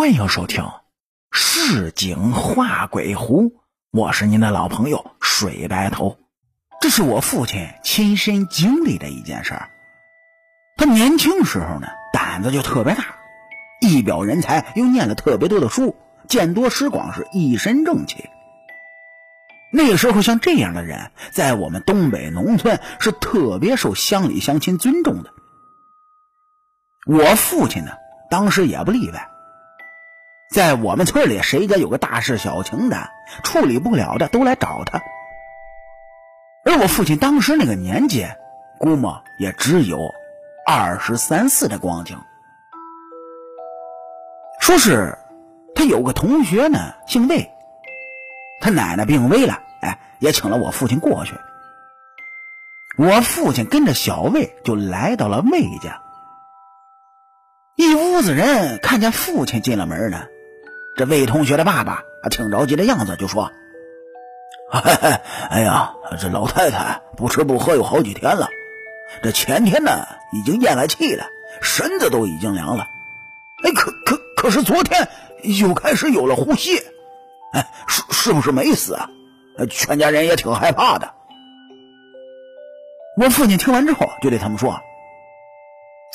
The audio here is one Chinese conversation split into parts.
欢迎收听《市井画鬼狐》，我是您的老朋友水白头。这是我父亲亲身经历的一件事儿。他年轻时候呢，胆子就特别大，一表人才，又念了特别多的书，见多识广，是一身正气。那个时候，像这样的人，在我们东北农村是特别受乡里乡亲尊重的。我父亲呢，当时也不例外。在我们村里，谁家有个大事小情的，处理不了的，都来找他。而我父亲当时那个年纪，估摸也只有二十三四的光景。说是他有个同学呢，姓魏，他奶奶病危了，哎，也请了我父亲过去。我父亲跟着小魏就来到了魏家。一屋子人看见父亲进了门呢。这魏同学的爸爸啊，挺着急的样子，就说：“哎呀，这老太太不吃不喝有好几天了，这前天呢已经咽了气了，身子都已经凉了。哎，可可可是昨天又开始有了呼吸，哎，是是不是没死啊？全家人也挺害怕的。”我父亲听完之后就对他们说：“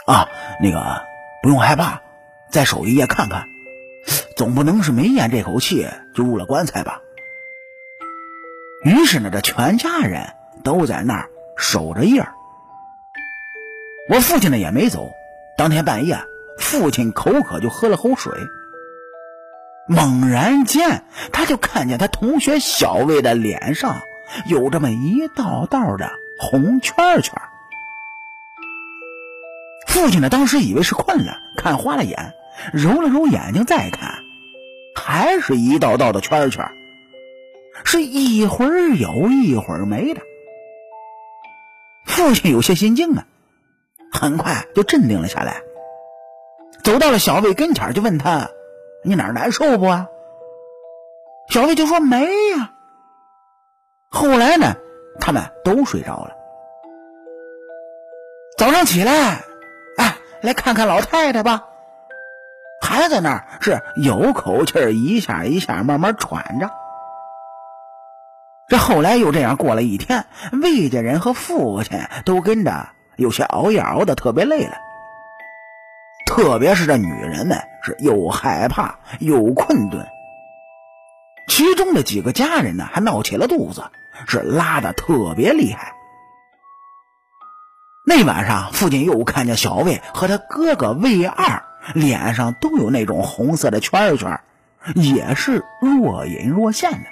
啊，那个不用害怕，再守一夜看看。”总不能是没咽这口气就入了棺材吧？于是呢，这全家人都在那儿守着夜儿。我父亲呢也没走。当天半夜，父亲口渴就喝了口水。猛然间，他就看见他同学小魏的脸上有这么一道道的红圈圈。父亲呢，当时以为是困了，看花了眼，揉了揉眼睛再看。还是一道道的圈圈，是一会儿有一会儿没的。父亲有些心惊啊，很快就镇定了下来，走到了小魏跟前，就问他：“你哪儿难受不？”啊？小魏就说：“没呀。”后来呢，他们都睡着了。早上起来，哎，来看看老太太吧。还在那儿是有口气儿，一下一下慢慢喘着。这后来又这样过了一天，魏家人和父亲都跟着有些熬夜熬的特别累了。特别是这女人们是又害怕又困顿，其中的几个家人呢还闹起了肚子，是拉的特别厉害。那晚上，父亲又看见小魏和他哥哥魏二。脸上都有那种红色的圈圈，也是若隐若现的。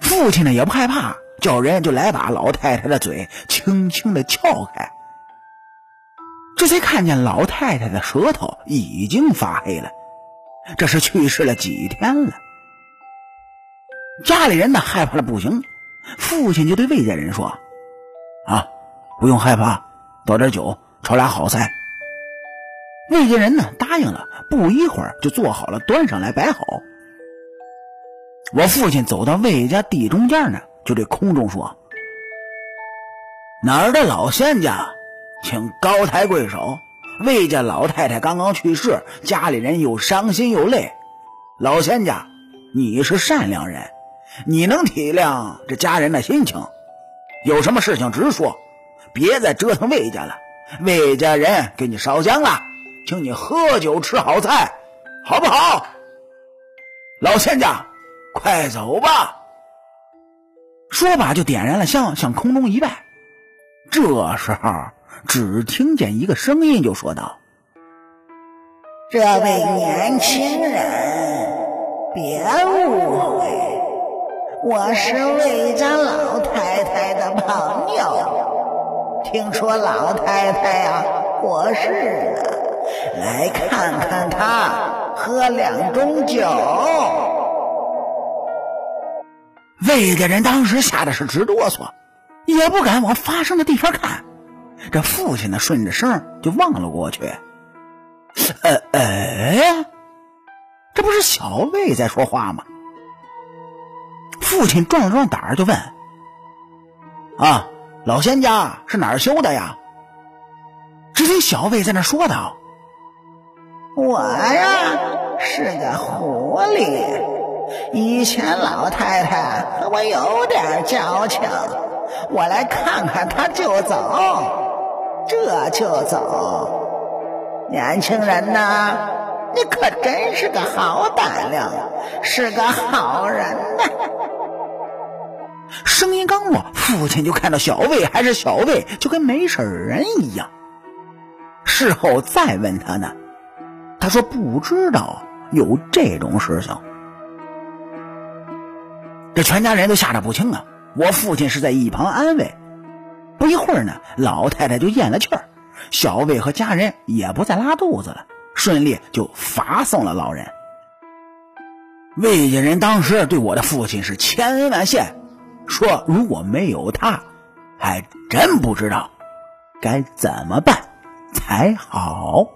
父亲呢也不害怕，叫人就来把老太太的嘴轻轻的撬开。这才看见老太太的舌头已经发黑了，这是去世了几天了。家里人呢害怕的不行，父亲就对魏家人说：“啊，不用害怕，倒点酒，炒俩好菜。”魏家人呢答应了，不一会儿就做好了，端上来摆好。我父亲走到魏家地中间呢，就对空中说：“哪儿的老仙家，请高抬贵手。魏家老太太刚刚去世，家里人又伤心又累。老仙家，你是善良人，你能体谅这家人的心情。有什么事情直说，别再折腾魏家了。魏家人给你烧香了。”请你喝酒吃好菜，好不好？老仙家，快走吧。说罢就点燃了香，向空中一拜。这时候，只听见一个声音就说道：“这位年轻人，别误会，我是魏家老太太的朋友。听说老太太呀过世了。”来看看他，喝两盅酒。魏家人当时吓得是直哆嗦，也不敢往发生的地方看。这父亲呢，顺着声就望了过去。呃，哎，这不是小魏在说话吗？父亲壮了壮胆儿，就问：“啊，老仙家是哪儿修的呀？”只听小魏在那说道。我呀是个狐狸，以前老太太和我有点交情，我来看看她就走，这就走。年轻人呐，你可真是个好胆量，是个好人呐！声音刚落，父亲就看到小魏还是小魏，就跟没事人一样。事后再问他呢，他说不知道有这种事情。这全家人都吓得不轻啊！我父亲是在一旁安慰。不一会儿呢，老太太就咽了气儿，小魏和家人也不再拉肚子了，顺利就发送了老人。魏家人当时对我的父亲是千恩万谢，说如果没有他，还真不知道该怎么办才好。